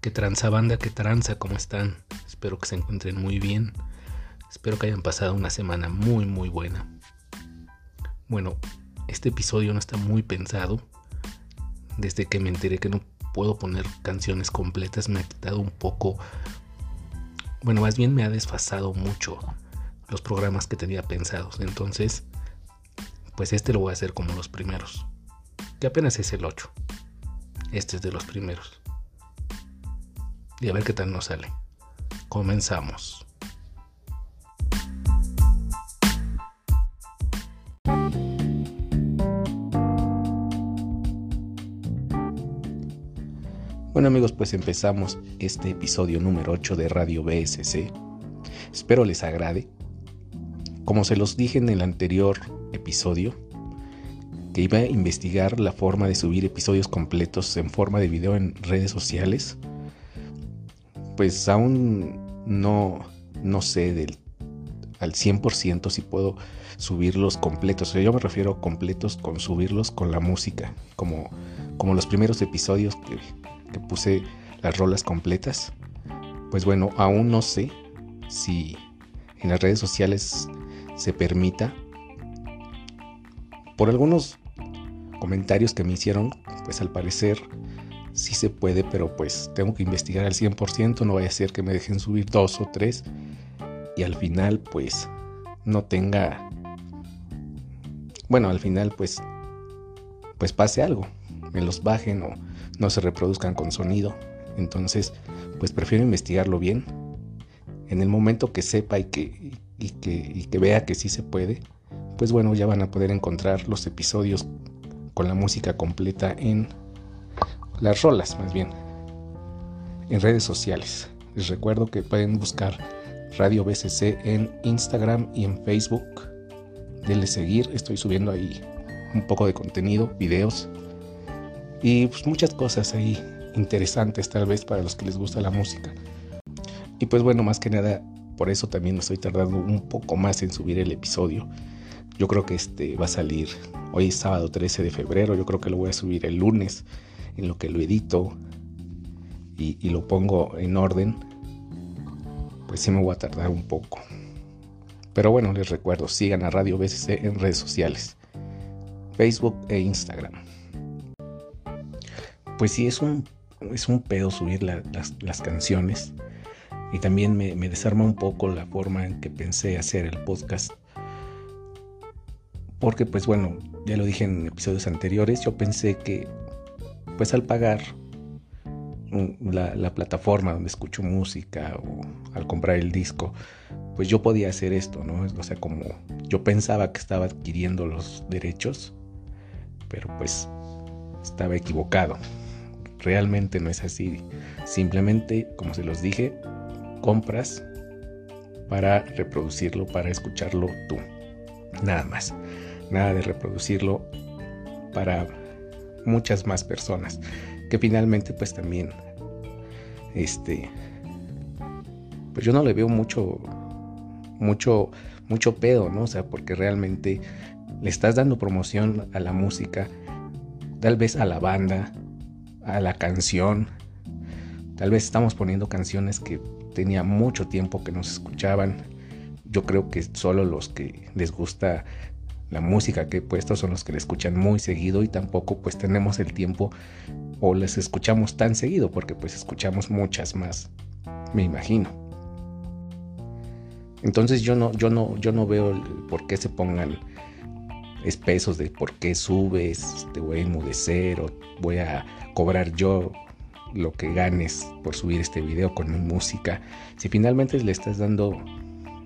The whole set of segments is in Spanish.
¿Qué tranza banda? ¿Qué tranza? ¿Cómo están? Espero que se encuentren muy bien. Espero que hayan pasado una semana muy muy buena. Bueno, este episodio no está muy pensado. Desde que me enteré que no puedo poner canciones completas me ha quitado un poco... Bueno, más bien me ha desfasado mucho los programas que tenía pensados. Entonces, pues este lo voy a hacer como los primeros. Que apenas es el 8. Este es de los primeros y a ver qué tal nos sale. Comenzamos. Bueno amigos, pues empezamos este episodio número 8 de Radio BSC. Espero les agrade. Como se los dije en el anterior episodio, que iba a investigar la forma de subir episodios completos en forma de video en redes sociales pues aún no, no sé del, al 100% si puedo subirlos completos. yo me refiero completos con subirlos con la música, como, como los primeros episodios que, que puse las rolas completas. Pues bueno, aún no sé si en las redes sociales se permita. Por algunos comentarios que me hicieron, pues al parecer sí se puede, pero pues tengo que investigar al 100%, no vaya a ser que me dejen subir dos o tres y al final pues no tenga, bueno, al final pues, pues pase algo, me los bajen o no se reproduzcan con sonido, entonces pues prefiero investigarlo bien. En el momento que sepa y que, y que, y que vea que sí se puede, pues bueno, ya van a poder encontrar los episodios con la música completa en las rolas más bien, en redes sociales. Les recuerdo que pueden buscar Radio BCC en Instagram y en Facebook. Denle seguir, estoy subiendo ahí un poco de contenido, videos y pues muchas cosas ahí interesantes tal vez para los que les gusta la música. Y pues bueno, más que nada, por eso también me estoy tardando un poco más en subir el episodio. Yo creo que este va a salir hoy sábado 13 de febrero, yo creo que lo voy a subir el lunes en lo que lo edito y, lo pongo en orden, pues sí me voy a tardar un poco. Pero bueno, les recuerdo, sigan a Radio BCC en redes sociales, Facebook e Instagram. Pues sí, es un, es un pedo subir las, canciones y también me, desarma un poco la forma en que pensé hacer el podcast. Porque pues bueno, ya lo dije en episodios anteriores, yo pensé que pues al pagar la, plataforma donde escucho música o al comprar el disco, pues yo podía hacer esto, ¿no? O sea, como yo pensaba que estaba adquiriendo los derechos, pero pues estaba equivocado. Realmente no es así. Simplemente, como se los dije, compras para reproducirlo, para escucharlo tú. Nada más. Nada de reproducirlo para muchas más personas que finalmente pues también este pues yo no le veo mucho mucho mucho pedo, ¿no? O sea, porque realmente le estás dando promoción a la música, tal vez a la banda, a la canción. Tal vez estamos poniendo canciones que tenía mucho tiempo que nos escuchaban. Yo creo que solo los que les gusta la música que he puesto son los que le escuchan muy seguido y tampoco pues tenemos el tiempo o les escuchamos tan seguido porque pues escuchamos muchas más, me imagino. Entonces yo no, yo no, yo no veo por qué se pongan espesos de por qué subes, te voy a enmudecer o voy a cobrar yo lo que ganes por subir este video con mi música. Si finalmente le estás dando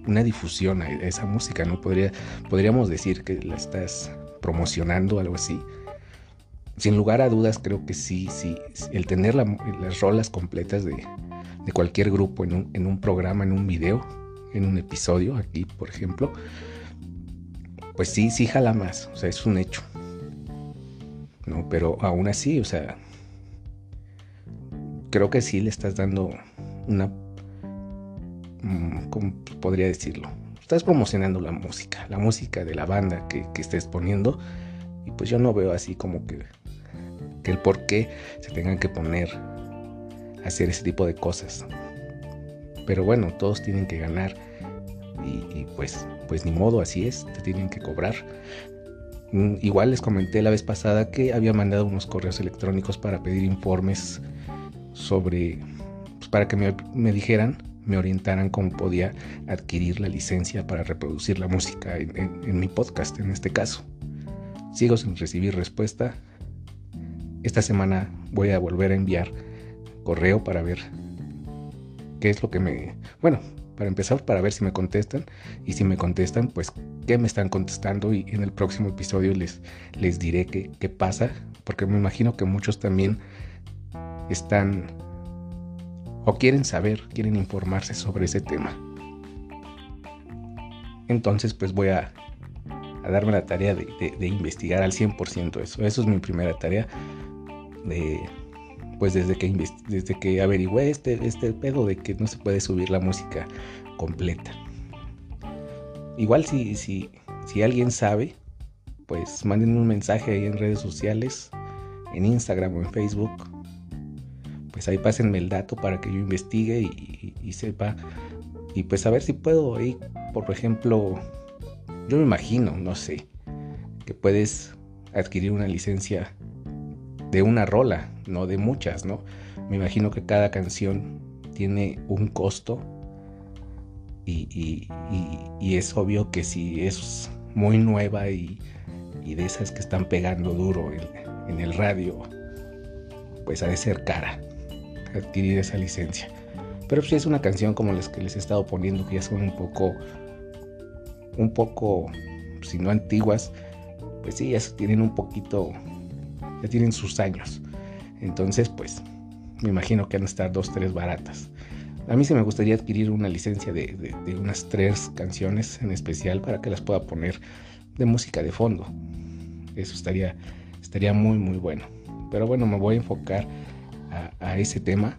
una difusión a esa música, ¿no? Podría, podríamos decir que la estás promocionando, algo así. Sin lugar a dudas, creo que sí, sí. El tener las rolas completas de, cualquier grupo en un, en un, programa, en un video, en un episodio, aquí, por ejemplo, pues sí, sí jala más. O sea, es un hecho. ¿No? Pero aún así, o sea, creo que sí le estás dando una ¿cómo podría decirlo? Estás promocionando la música, la música de la banda que, estés poniendo. Y pues yo no veo así como que, que el por qué se tengan que poner hacer ese tipo de cosas. Pero bueno, todos tienen que ganar y, pues, pues ni modo, así es, te tienen que cobrar. Mm, igual les comenté la vez pasada que había mandado unos correos electrónicos para pedir informes sobre, pues para que me, dijeran, me orientaran cómo podía adquirir la licencia para reproducir la música en mi podcast en este caso. Sigo sin recibir respuesta. Esta semana voy a volver a enviar correo para ver qué es lo que me... Bueno, para empezar, para ver si me contestan. Y si me contestan, pues qué me están contestando. Y en el próximo episodio les, les diré qué, qué pasa. Porque me imagino que muchos también están o quieren saber, quieren informarse sobre ese tema. Entonces, pues voy a, darme la tarea de, de investigar al 100% eso. Eso es mi primera tarea. De, pues desde que, desde que averigüé este, este pedo de que no se puede subir la música completa. Igual si, si, si alguien sabe, pues manden un mensaje ahí en redes sociales, en Instagram o en Facebook. Pues ahí pásenme el dato para que yo investigue y, sepa. Y pues a ver si puedo ahí, por ejemplo, yo me imagino, no sé, que puedes adquirir una licencia de una rola, no de muchas, ¿no? Me imagino que cada canción tiene un costo y, es obvio que si es muy nueva y, de esas que están pegando duro en, el radio, pues ha de ser cara adquirir esa licencia. Pero si es una canción como las que les he estado poniendo, que ya son un poco, un poco, si no antiguas, pues sí, ya tienen un poquito ya tienen sus años. Entonces, pues, me imagino que van a estar dos, tres baratas. A mí sí me gustaría adquirir una licencia de, unas tres canciones en especial para que las pueda poner de música de fondo. Eso estaría, estaría muy, muy bueno. Pero bueno, me voy a enfocar a, ese tema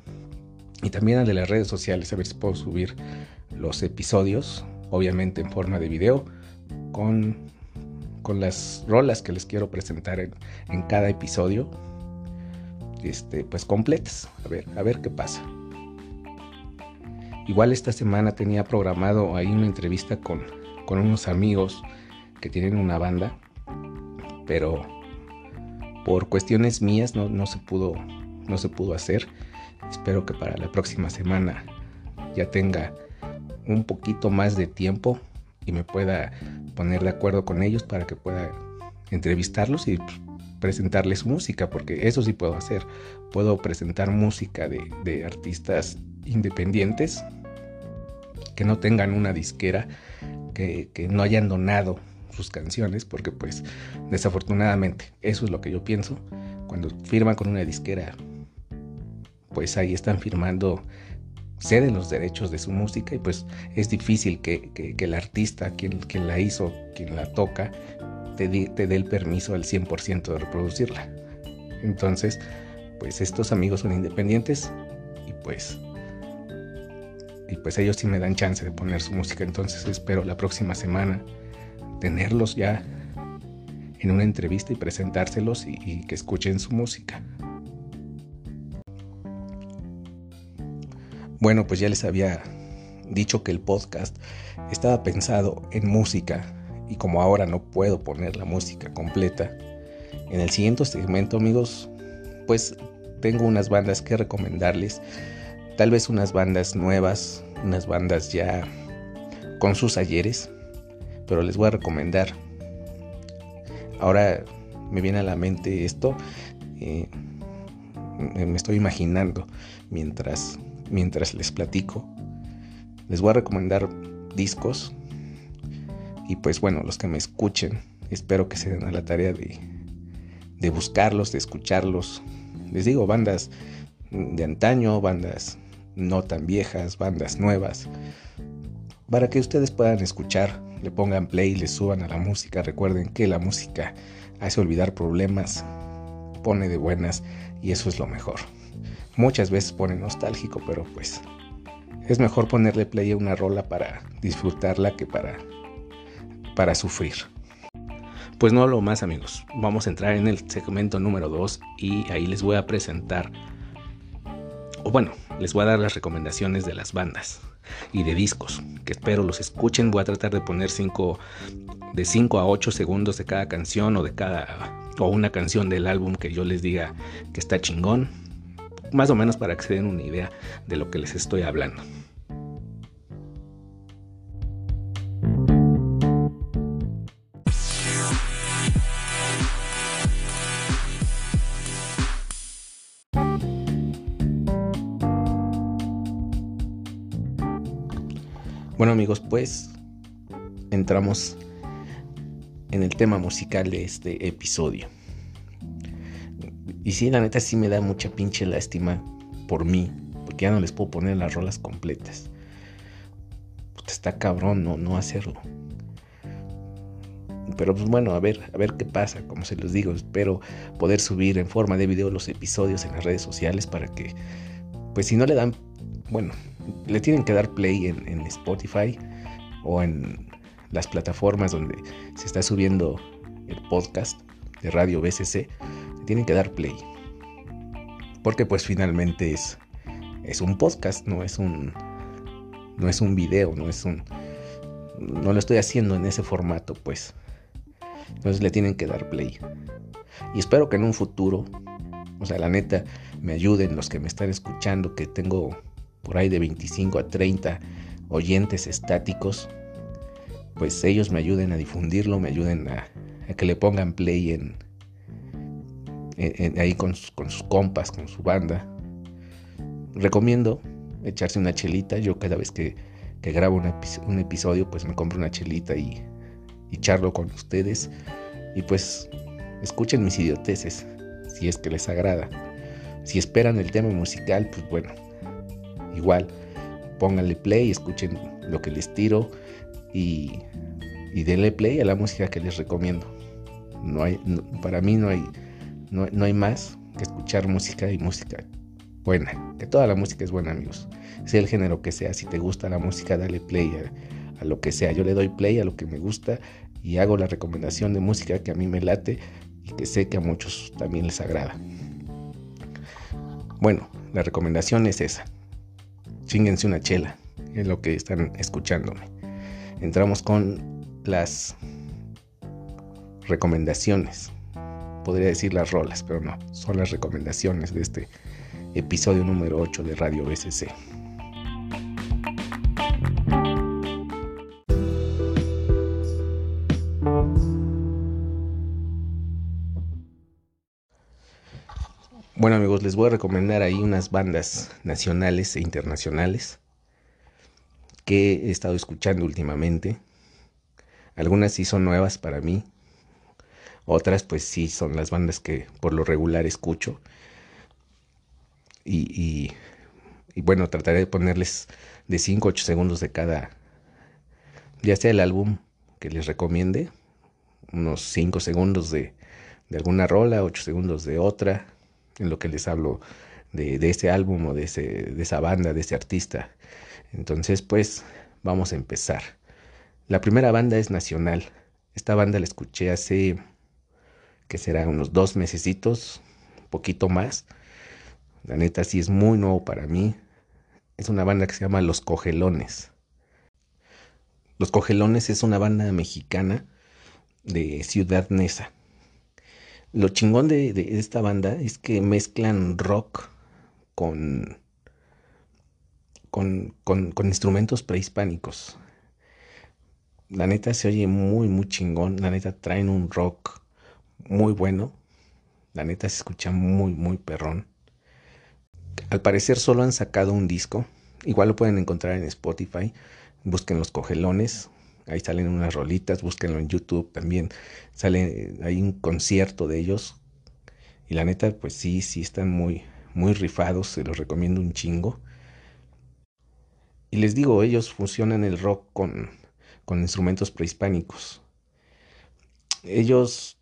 y también al de las redes sociales, a ver si puedo subir los episodios, obviamente en forma de video, con con las rolas que les quiero presentar en, cada episodio, este, pues completas. A ver, a ver qué pasa. Igual esta semana tenía programado ahí una entrevista con, con unos amigos que tienen una banda, pero por cuestiones mías no, no, se pudo, no se pudo hacer. Espero que para la próxima semana ya tenga un poquito más de tiempo y me pueda poner de acuerdo con ellos para que pueda entrevistarlos y presentarles música, porque eso sí puedo hacer. Puedo presentar música de, artistas independientes que no tengan una disquera, que, que, no hayan donado sus canciones, porque pues desafortunadamente eso es lo que yo pienso. Cuando firman con una disquera, pues ahí están firmando ceden los derechos de su música y pues es difícil que, el artista, quien, quien, la hizo, quien la toca, te, te dé el permiso al 100% de reproducirla. Entonces, pues estos amigos son independientes y pues y pues ellos sí me dan chance de poner su música. Entonces espero la próxima semana tenerlos ya en una entrevista y presentárselos y que escuchen su música. Bueno, pues ya les había dicho que el podcast estaba pensado en música y como ahora no puedo poner la música completa, en el siguiente segmento amigos, pues tengo unas bandas que recomendarles, tal vez unas bandas nuevas, unas bandas ya con sus ayeres, pero les voy a recomendar. Ahora me viene a la mente esto, eh, me estoy imaginando mientras mientras les platico. Les voy a recomendar discos y pues bueno, los que me escuchen, espero que se den a la tarea de, de buscarlos, de escucharlos. Les digo, bandas de antaño, bandas no tan viejas, bandas nuevas, para que ustedes puedan escuchar, le pongan play, le suban a la música. Recuerden que la música hace olvidar problemas, pone de buenas y eso es lo mejor. Muchas veces pone nostálgico, pero pues es mejor ponerle play a una rola para disfrutarla que para, para sufrir. Pues no lo más amigos, vamos a entrar en el segmento número 2 y ahí les voy a presentar o bueno, les voy a dar las recomendaciones de las bandas y de discos, que espero los escuchen. Voy a tratar de poner cinco, de 5 a 8 segundos de cada canción o de cada o una canción del álbum que yo les diga que está chingón, más o menos para que se den una idea de lo que les estoy hablando. Bueno amigos, pues entramos en el tema musical de este episodio. Y sí, la neta sí me da mucha pinche lástima por mí, porque ya no les puedo poner las rolas completas. está cabrón no, no hacerlo. Pero pues bueno, a ver, a ver qué pasa, como se los digo, espero poder subir en forma de video los episodios en las redes sociales para que, pues si no le dan, bueno, le tienen que dar play en, Spotify o en las plataformas donde se está subiendo el podcast de Radio BCC, tienen que dar play. Porque pues finalmente es, es un podcast, no es un, no es un video, no es un... No lo estoy haciendo en ese formato, pues. Entonces le tienen que dar play. Y espero que en un futuro, o sea, la neta, me ayuden los que me están escuchando, que tengo por ahí de 25 a 30 oyentes estáticos, pues ellos me ayuden a difundirlo, me ayuden a, que le pongan play en, ahí con, sus compas, con su banda. Recomiendo echarse una chelita. Yo cada vez que, grabo un, episodio, pues me compro una chelita y, charlo con ustedes. Y pues escuchen mis idioteces, si es que les agrada. Si esperan el tema musical, pues bueno, igual pónganle play, escuchen lo que les tiro y, y denle play a la música que les recomiendo. No hay, para mí no hay, no, hay más que escuchar música y música buena. Que toda la música es buena, amigos. Sea el género que sea, si te gusta la música, dale play a, a lo que sea. Yo le doy play a lo que me gusta y hago la recomendación de música que a mí me late y que sé que a muchos también les agrada. Bueno, la recomendación es esa chinguense una chela, es lo que están escuchándome. Entramos con las recomendaciones. Podría decir las rolas, pero no, son las recomendaciones de este episodio número 8 de Radio BCC. Bueno amigos, les voy a recomendar ahí unas bandas nacionales e internacionales que he estado escuchando últimamente. Algunas sí son nuevas para mí, otras pues sí son las bandas que por lo regular escucho. Y, bueno, trataré de ponerles de 5 a 8 segundos de cada, ya sea el álbum que les recomiende, unos 5 segundos de, de alguna rola, 8 segundos de otra, en lo que les hablo de, ese álbum o de, ese, de esa banda, de ese artista. Entonces, pues, vamos a empezar. La primera banda es Nacional. Esta banda la escuché hace, que será unos dos mesecitos, poquito más. La neta sí es muy nuevo para mí. Es una banda que se llama Los Cogelones. Los Cogelones es una banda mexicana de Ciudad Neza. Lo chingón de, esta banda es que mezclan rock con, con, con, instrumentos prehispánicos. La neta se oye muy, muy chingón. La neta traen un rock muy bueno. La neta se escucha muy, muy perrón. Al parecer solo han sacado un disco. Igual lo pueden encontrar en Spotify. Busquen los cogelones. Ahí salen unas rolitas, búsquenlo en YouTube también. Sale, hay un concierto de ellos. Y la neta, pues sí, sí están muy, muy rifados, se los recomiendo un chingo. Y les digo, ellos fusionan el rock con, con instrumentos prehispánicos. Ellos,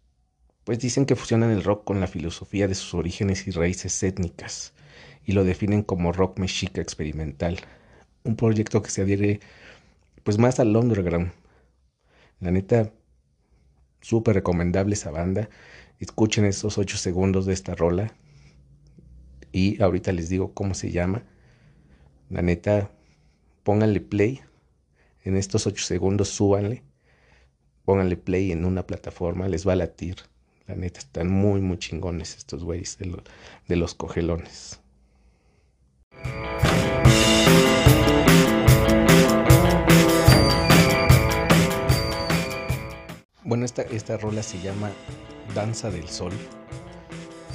pues dicen que fusionan el rock con la filosofía de sus orígenes y raíces étnicas. Y lo definen como rock mexica experimental. Un proyecto que se adhiere pues más al underground. La neta, súper recomendable esa banda. Escuchen esos 8 segundos de esta rola. Y ahorita les digo cómo se llama. La neta, pónganle play. En estos 8 segundos súbanle. Pónganle play en una plataforma, les va a latir. La neta, están muy, muy chingones estos güeyes de, de los cogelones. Bueno, esta, esta rola se llama Danza del Sol.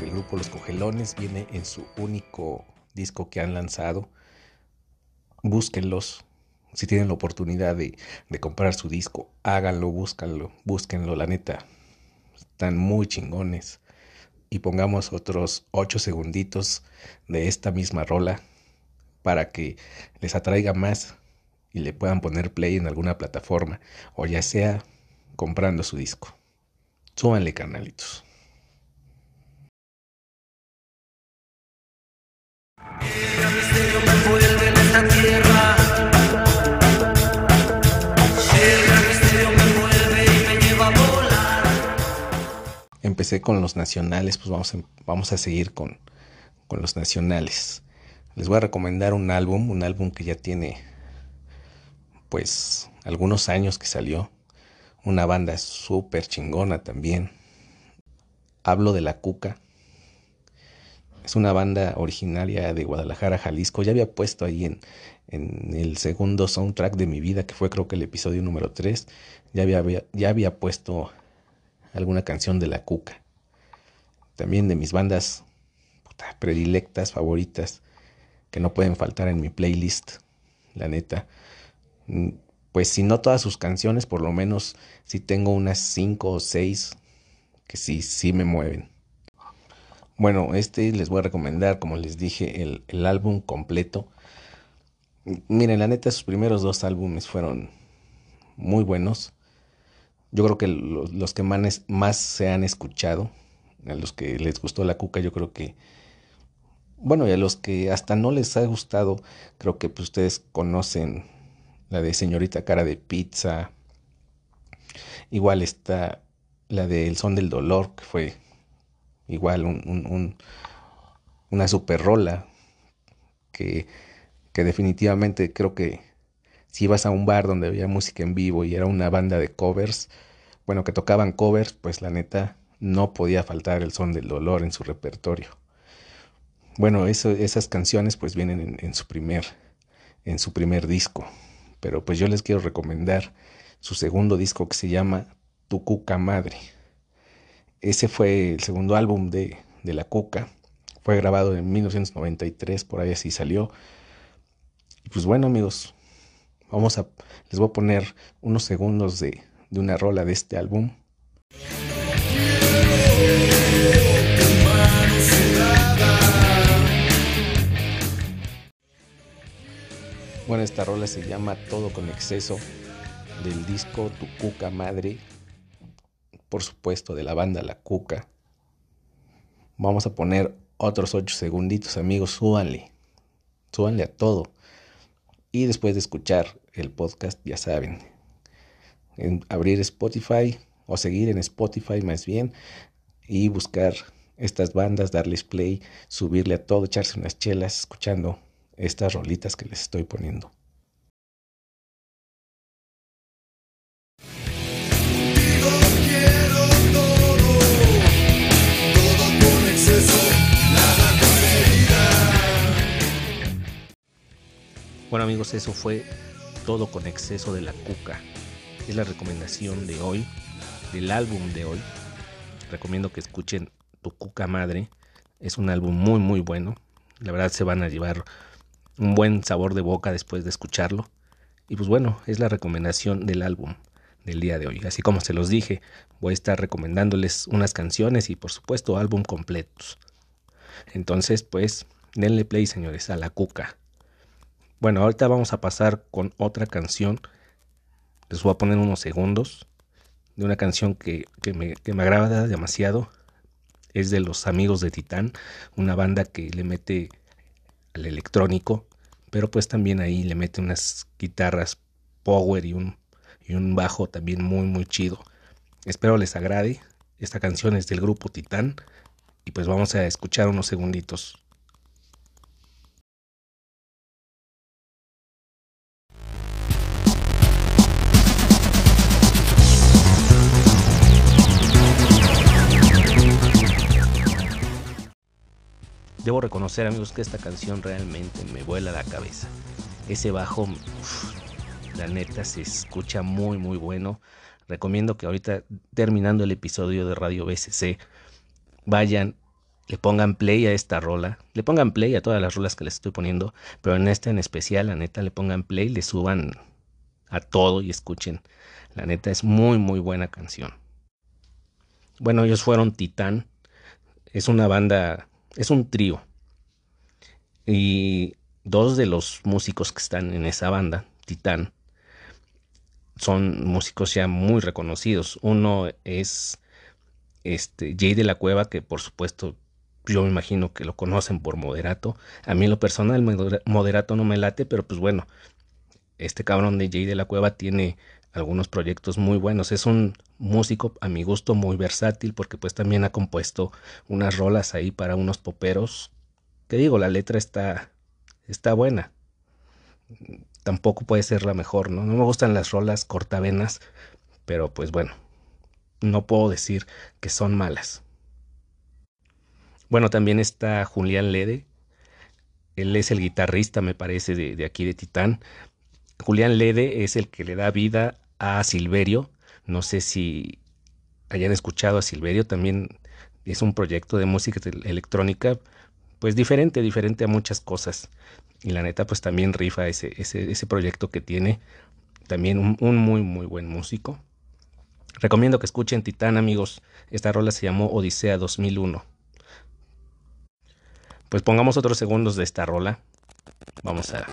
El grupo Los Cogelones viene en su único disco que han lanzado. Búsquenlos. Si tienen la oportunidad de, de comprar su disco, háganlo, búscanlo, búsquenlo, la neta. Están muy chingones. Y pongamos otros 8 segunditos de esta misma rola para que les atraiga más y le puedan poner play en alguna plataforma o ya sea comprando su disco. Súbanle, carnalitos. Empecé con los nacionales, pues vamos a, vamos a seguir con, con los nacionales. Les voy a recomendar un álbum, un álbum que ya tiene pues algunos años que salió una banda súper chingona también. Hablo de La Cuca. Es una banda originaria de Guadalajara, Jalisco. Ya había puesto ahí en, en el segundo soundtrack de mi vida, que fue creo que el episodio número 3, ya había, ya había puesto alguna canción de La Cuca. También de mis bandas predilectas, favoritas, que no pueden faltar en mi playlist, la neta pues si no todas sus canciones, por lo menos si tengo unas cinco o seis que sí, sí me mueven. Bueno, este les voy a recomendar, como les dije, el, álbum completo. Miren, la neta, sus primeros dos álbumes fueron muy buenos. Yo creo que los, que más, más, se han escuchado, a los que les gustó la cuca, yo creo que, bueno, y a los que hasta no les ha gustado, creo que pues, ustedes conocen la de Señorita Cara de Pizza. Igual está la de El Son del Dolor, que fue igual un, una super rola que, que definitivamente creo que si ibas a un bar donde había música en vivo y era una banda de covers, bueno, que tocaban covers, pues la neta no podía faltar el son del dolor en su repertorio. Bueno, esas canciones pues vienen en, su primer, en su primer disco pero pues yo les quiero recomendar su segundo disco que se llama Tu Cuca Madre. Ese fue el segundo álbum de, de La Cuca. Fue grabado en 1993, por ahí así salió. Y pues bueno amigos, vamos a, les voy a poner unos segundos de, de una rola de este álbum. Bueno, esta rola se llama Todo con exceso del disco Tu Cuca Madre, por supuesto de la banda La Cuca. Vamos a poner otros 8 segunditos, amigos, súbanle, súbanle a todo. Y después de escuchar el podcast, ya saben, en abrir Spotify o seguir en Spotify más bien y buscar estas bandas, darles play, subirle a todo, echarse unas chelas escuchando estas rolitas que les estoy poniendo. Bueno amigos, eso fue todo con exceso de la cuca. Es la recomendación de hoy, del álbum de hoy. Recomiendo que escuchen Tu Cuca Madre. Es un álbum muy muy bueno. La verdad se van a llevar un buen sabor de boca después de escucharlo. Y pues bueno, es la recomendación del álbum del día de hoy. Así como se los dije, voy a estar recomendándoles unas canciones y por supuesto álbum completos. Entonces, pues, denle play, señores, a la cuca. Bueno, ahorita vamos a pasar con otra canción. Les voy a poner unos segundos de una canción que, que, me, que me agrada demasiado. Es de los amigos de Titán, una banda que le mete al electrónico, pero pues también ahí le mete unas guitarras power y un, y un bajo también muy muy chido. Espero les agrade. Esta canción es del grupo Titán y pues vamos a escuchar unos segunditos. Debo reconocer amigos que esta canción realmente me vuela la cabeza. Ese bajo, la neta, se escucha muy muy bueno. Recomiendo que ahorita terminando el episodio de Radio BCC vayan, le pongan play a esta rola, le pongan play a todas las rolas que les estoy poniendo, pero en esta en especial, la neta, le pongan play, le suban a todo y escuchen. La neta es muy muy buena canción. Bueno, ellos fueron Titán. Es una banda, es un trío. Y dos de los músicos que están en esa banda, Titán, son músicos ya muy reconocidos. Uno es este Jay de la Cueva, que por supuesto yo me imagino que lo conocen por Moderato. A mí lo personal Moderato no me late, pero pues bueno, este cabrón de Jay de la Cueva tiene algunos proyectos muy buenos. Es un músico a mi gusto muy versátil porque pues también ha compuesto unas rolas ahí para unos poperos. Que digo, la letra está está buena. Tampoco puede ser la mejor, ¿no? No me gustan las rolas cortavenas, pero pues bueno, no puedo decir que son malas. Bueno, también está Julián Lede. Él es el guitarrista, me parece, de, de aquí de Titán. Julián Lede es el que le da vida a Silverio. No sé si hayan escuchado a Silverio, también es un proyecto de música electrónica, pues diferente, diferente a muchas cosas. Y la neta, pues también rifa ese, ese, ese proyecto que tiene. También un, muy, muy buen músico. Recomiendo que escuchen Titán, amigos. Esta rola se llamó Odisea 2001. Pues pongamos otros segundos de esta rola. Vamos a,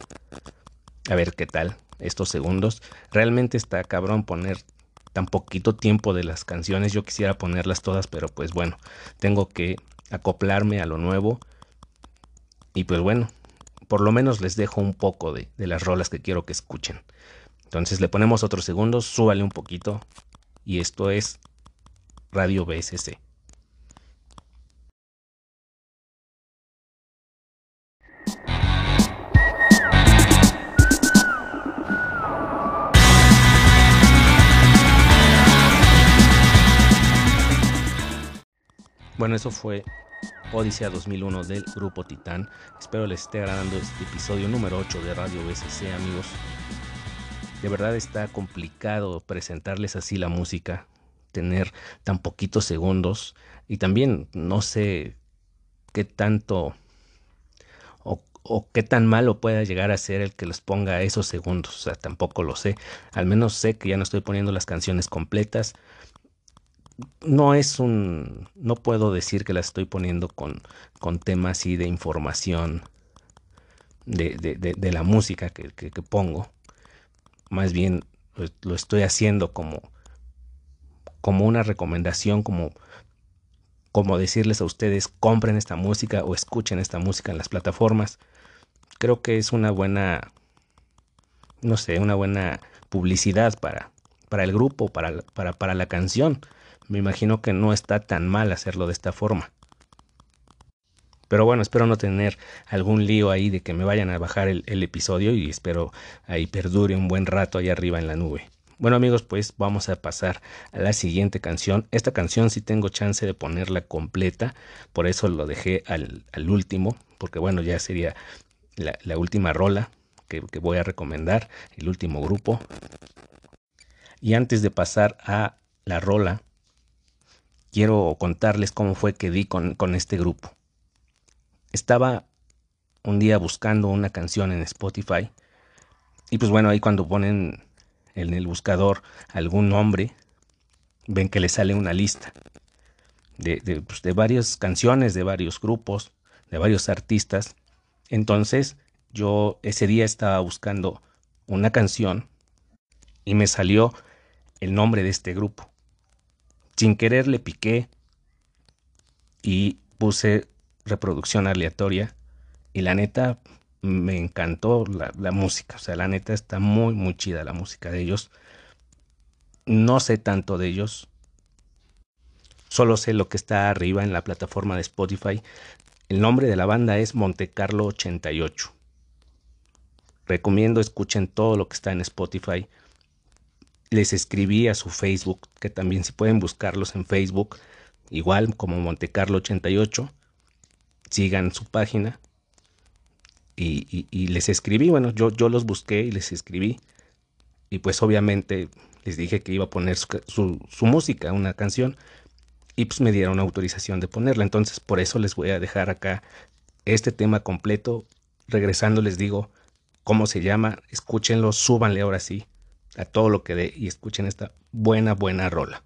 a ver qué tal estos segundos. Realmente está cabrón poner tan poquito tiempo de las canciones. Yo quisiera ponerlas todas, pero pues bueno, tengo que acoplarme a lo nuevo. Y pues bueno, por lo menos les dejo un poco de, de las rolas que quiero que escuchen. Entonces le ponemos otros segundos, súbale un poquito. Y esto es Radio BSC. Bueno, eso fue Odisea 2001 del grupo Titán. Espero les esté agradando este episodio número 8 de Radio BSC, amigos. De verdad está complicado presentarles así la música, tener tan poquitos segundos y también no sé qué tanto o, o, qué tan malo pueda llegar a ser el que les ponga esos segundos. O sea, tampoco lo sé. Al menos sé que ya no estoy poniendo las canciones completas no es un, no puedo decir que la estoy poniendo con, con temas así de información de, de, de, la música que, que, que, pongo. Más bien lo estoy haciendo como, como una recomendación, como, como decirles a ustedes, compren esta música o escuchen esta música en las plataformas. Creo que es una buena, no sé, una buena publicidad para, para el grupo, para, para, para la canción me imagino que no está tan mal hacerlo de esta forma. Pero bueno, espero no tener algún lío ahí de que me vayan a bajar el, episodio y espero ahí perdure un buen rato ahí arriba en la nube. Bueno amigos, pues vamos a pasar a la siguiente canción. Esta canción sí tengo chance de ponerla completa, por eso lo dejé al, último, porque bueno, ya sería la, la última rola que, que voy a recomendar, el último grupo. Y antes de pasar a la rola, quiero contarles cómo fue que di con, este grupo. Estaba un día buscando una canción en Spotify y pues bueno, ahí cuando ponen en el buscador algún nombre, ven que le sale una lista de, pues de varias canciones, de varios grupos, de varios artistas. Entonces yo ese día estaba buscando una canción y me salió el nombre de este grupo sin querer le piqué y puse reproducción aleatoria y la neta me encantó la, música, o sea, la neta está muy, muy chida la música de ellos. No sé tanto de ellos, solo sé lo que está arriba en la plataforma de Spotify. El nombre de la banda es Monte Carlo 88. Recomiendo escuchen todo lo que está en Spotify les escribí a su Facebook, que también si pueden buscarlos en Facebook, igual como Montecarlo88. sigan su página. Y, les escribí, bueno, yo, yo los busqué y les escribí. Y pues obviamente les dije que iba a poner su, su música, una canción. Y pues me dieron autorización de ponerla. Entonces por eso les voy a dejar acá este tema completo. Regresando les digo cómo se llama. Escúchenlo, súbanle ahora sí a todo lo que dé y escuchen esta buena, buena rola.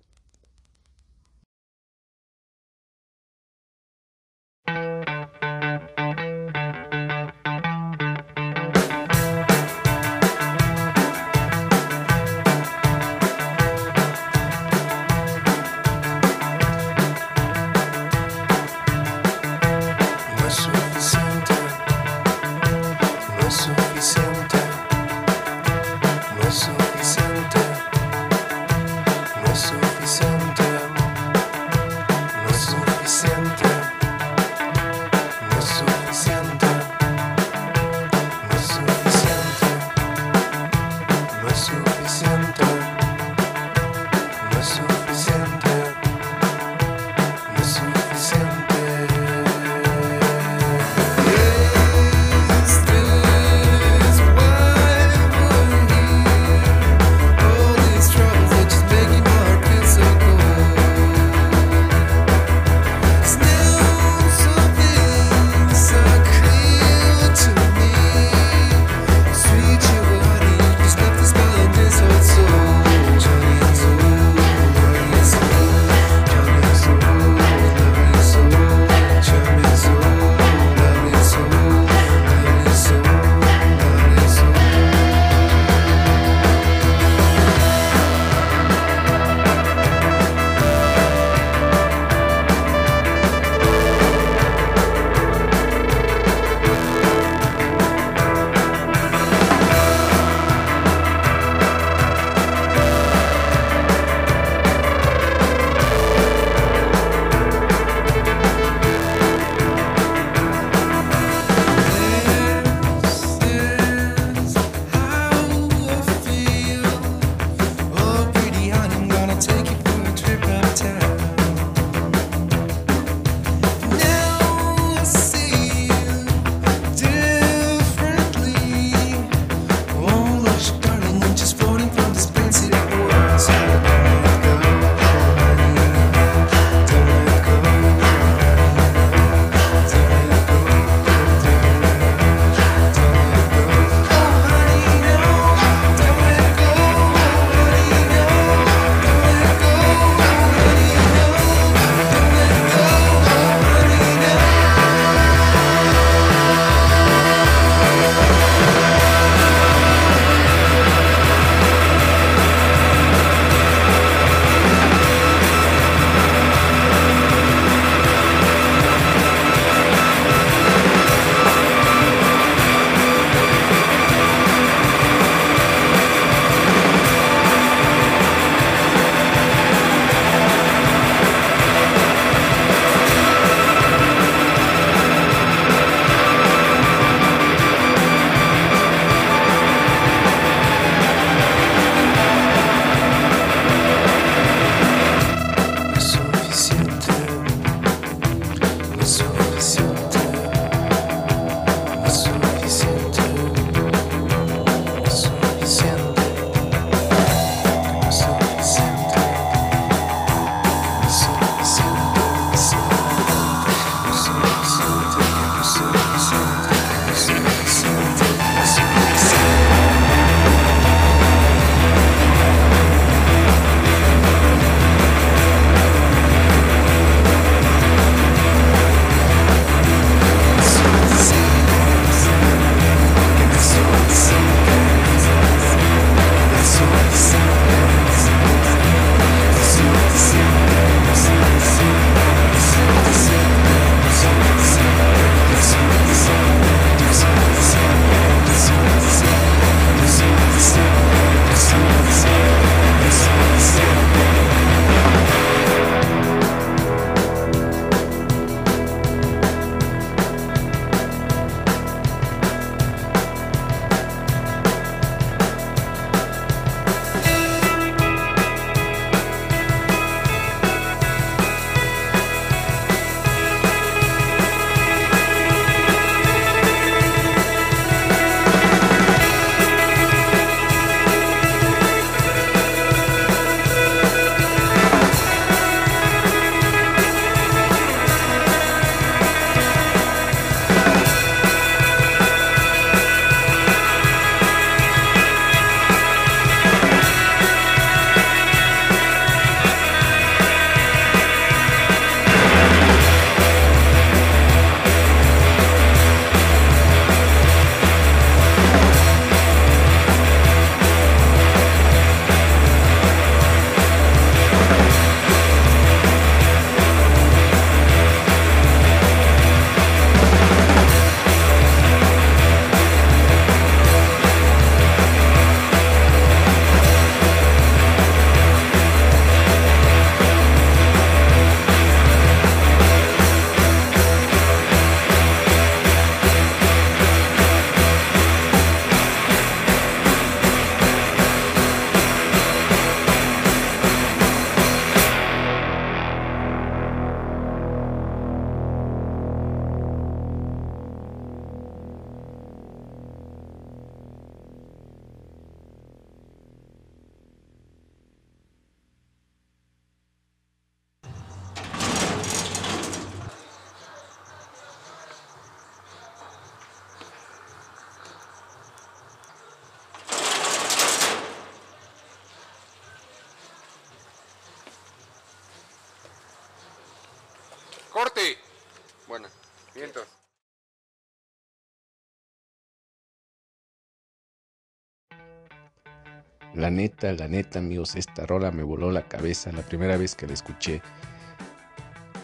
La neta, la neta, amigos, esta rola me voló la cabeza la primera vez que la escuché.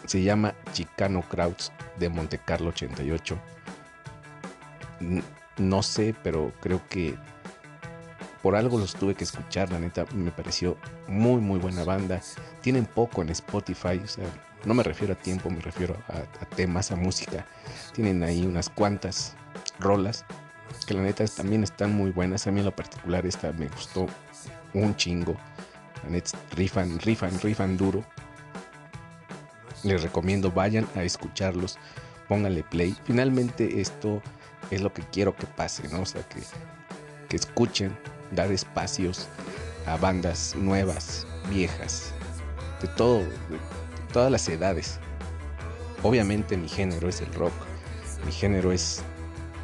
Se llama Chicano Crowds de Monte Carlo 88. No sé, pero creo que por algo los tuve que escuchar, la neta me pareció muy muy buena banda. Tienen poco en Spotify, o sea, no me refiero a tiempo, me refiero a, temas, a música. Tienen ahí unas cuantas rolas que la neta también están muy buenas. A mí en lo particular esta me gustó un chingo. Rifan, rifan, rifan duro. Les recomiendo, vayan a escucharlos, pónganle play. Finalmente esto es lo que quiero que pase, ¿no? O sea, que, que escuchen, dar espacios a bandas nuevas, viejas, de todo, de todas las edades. Obviamente mi género es el rock, mi género es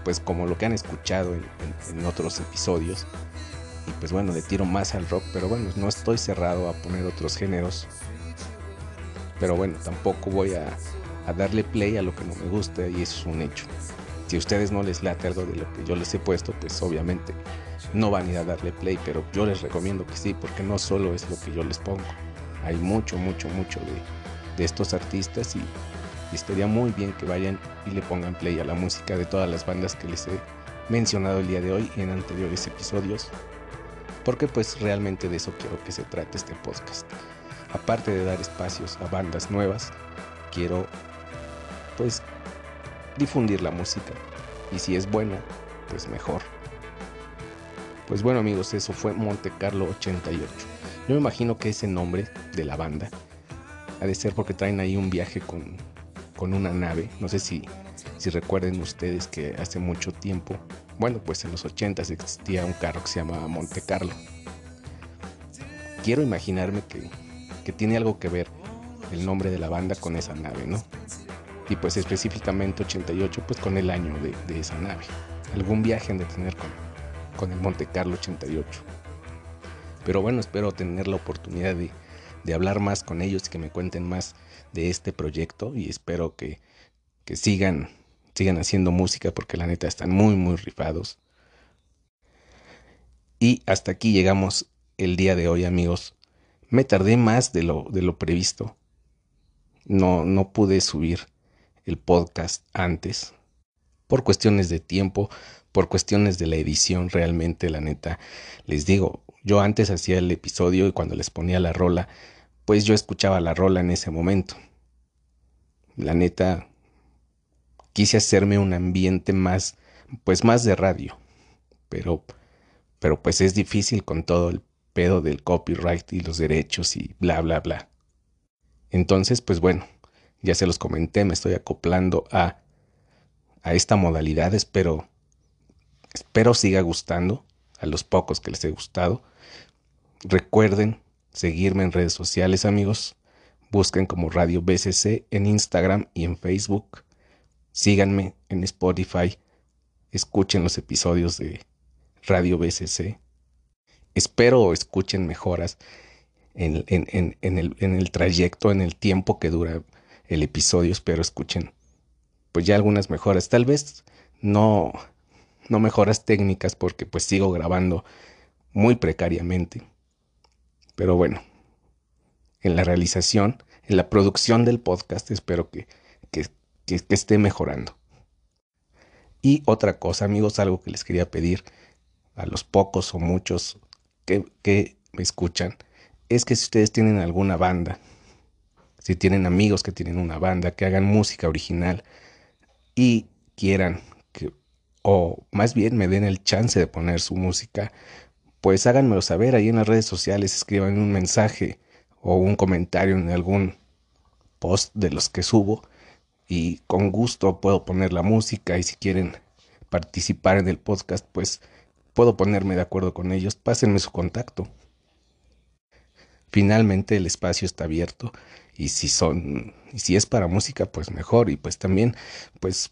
pues como lo que han escuchado en, otros episodios. Y pues bueno, le tiro más al rock, pero bueno, no estoy cerrado a poner otros géneros. Pero bueno, tampoco voy a, darle play a lo que no me gusta y eso es un hecho. Si a ustedes no les late algo de lo que yo les he puesto, pues obviamente no van a ir a darle play, pero yo les recomiendo que sí, porque no solo es lo que yo les pongo. Hay mucho, mucho, mucho de, de estos artistas y y estaría muy bien que vayan y le pongan play a la música de todas las bandas que les he mencionado el día de hoy en anteriores episodios, porque pues realmente de eso quiero que se trate este podcast. Aparte de dar espacios a bandas nuevas, quiero pues difundir la música y si es buena, pues mejor. Pues bueno amigos, eso fue Monte Carlo 88. Yo me imagino que ese nombre de la banda ha de ser porque traen ahí un viaje con con una nave. No sé si, si recuerden ustedes que hace mucho tiempo, bueno, pues en los 80 existía un carro que se llamaba Monte Carlo. Quiero imaginarme que, que tiene algo que ver el nombre de la banda con esa nave, ¿no? Y pues específicamente 88, pues con el año de, esa nave. Algún viaje han de tener con, con el Monte Carlo 88. Pero bueno, espero tener la oportunidad de, de hablar más con ellos y que me cuenten más de este proyecto y espero que, que sigan, sigan haciendo música porque la neta están muy, muy rifados. Y hasta aquí llegamos el día de hoy, amigos. Me tardé más de lo, de lo previsto. No, no pude subir el podcast antes. Por cuestiones de tiempo, por cuestiones de la edición, realmente, la neta, les digo, yo antes hacía el episodio y cuando les ponía la rola, pues yo escuchaba la rola en ese momento. La neta, quise hacerme un ambiente más, pues más de radio, pero, pero pues es difícil con todo el pedo del copyright y los derechos y bla, bla, bla. Entonces, pues bueno, ya se los comenté, me estoy acoplando a, a esta modalidad, espero, espero siga gustando a los pocos que les he gustado. Recuerden seguirme en redes sociales, amigos. Busquen como Radio BCC en Instagram y en Facebook. Síganme en Spotify. Escuchen los episodios de Radio BCC. Espero escuchen mejoras en, el trayecto, en el tiempo que dura el episodio. Espero escuchen pues ya algunas mejoras. Tal vez no, no mejoras técnicas porque pues sigo grabando muy precariamente pero bueno, en la realización, en la producción del podcast, espero que, que, esté mejorando. Y otra cosa, amigos, algo que les quería pedir a los pocos o muchos que, que me escuchan, es que si ustedes tienen alguna banda, si tienen amigos que tienen una banda, que hagan música original y quieran que, o más bien me den el chance de poner su música, pues háganmelo saber ahí en las redes sociales, escriban un mensaje o un comentario en algún post de los que subo y con gusto puedo poner la música y si quieren participar en el podcast pues puedo ponerme de acuerdo con ellos, pásenme su contacto. Finalmente el espacio está abierto y si son y si es para música pues mejor y pues también pues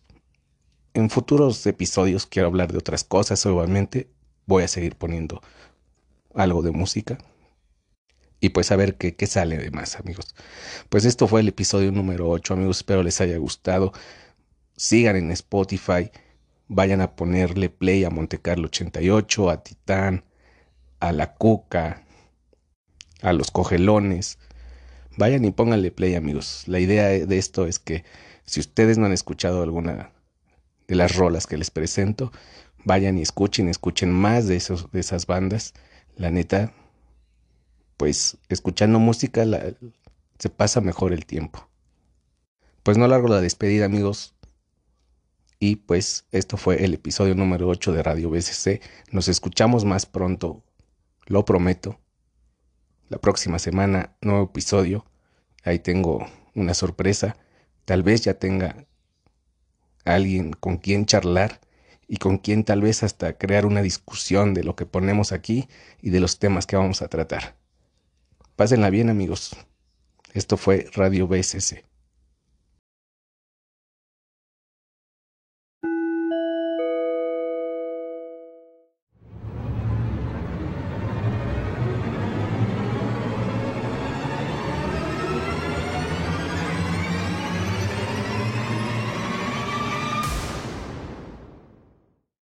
en futuros episodios quiero hablar de otras cosas obviamente voy a seguir poniendo algo de música. Y pues a ver qué, qué sale de más, amigos. Pues esto fue el episodio número 8, amigos. Espero les haya gustado. Sigan en Spotify. Vayan a ponerle play a Monte Carlo 88, a Titán, a La Cuca, a Los Cogelones. Vayan y pónganle play, amigos. La idea de esto es que si ustedes no han escuchado alguna de las rolas que les presento, vayan y escuchen, escuchen más de, esos, de esas bandas. La neta, pues escuchando música se pasa mejor el tiempo. Pues no largo la despedida amigos. Y pues esto fue el episodio número 8 de Radio BCC. Nos escuchamos más pronto, lo prometo. La próxima semana, nuevo episodio. Ahí tengo una sorpresa. Tal vez ya tenga alguien con quien charlar y con quien tal vez hasta crear una discusión de lo que ponemos aquí y de los temas que vamos a tratar. Pásenla bien amigos. Esto fue Radio BSC.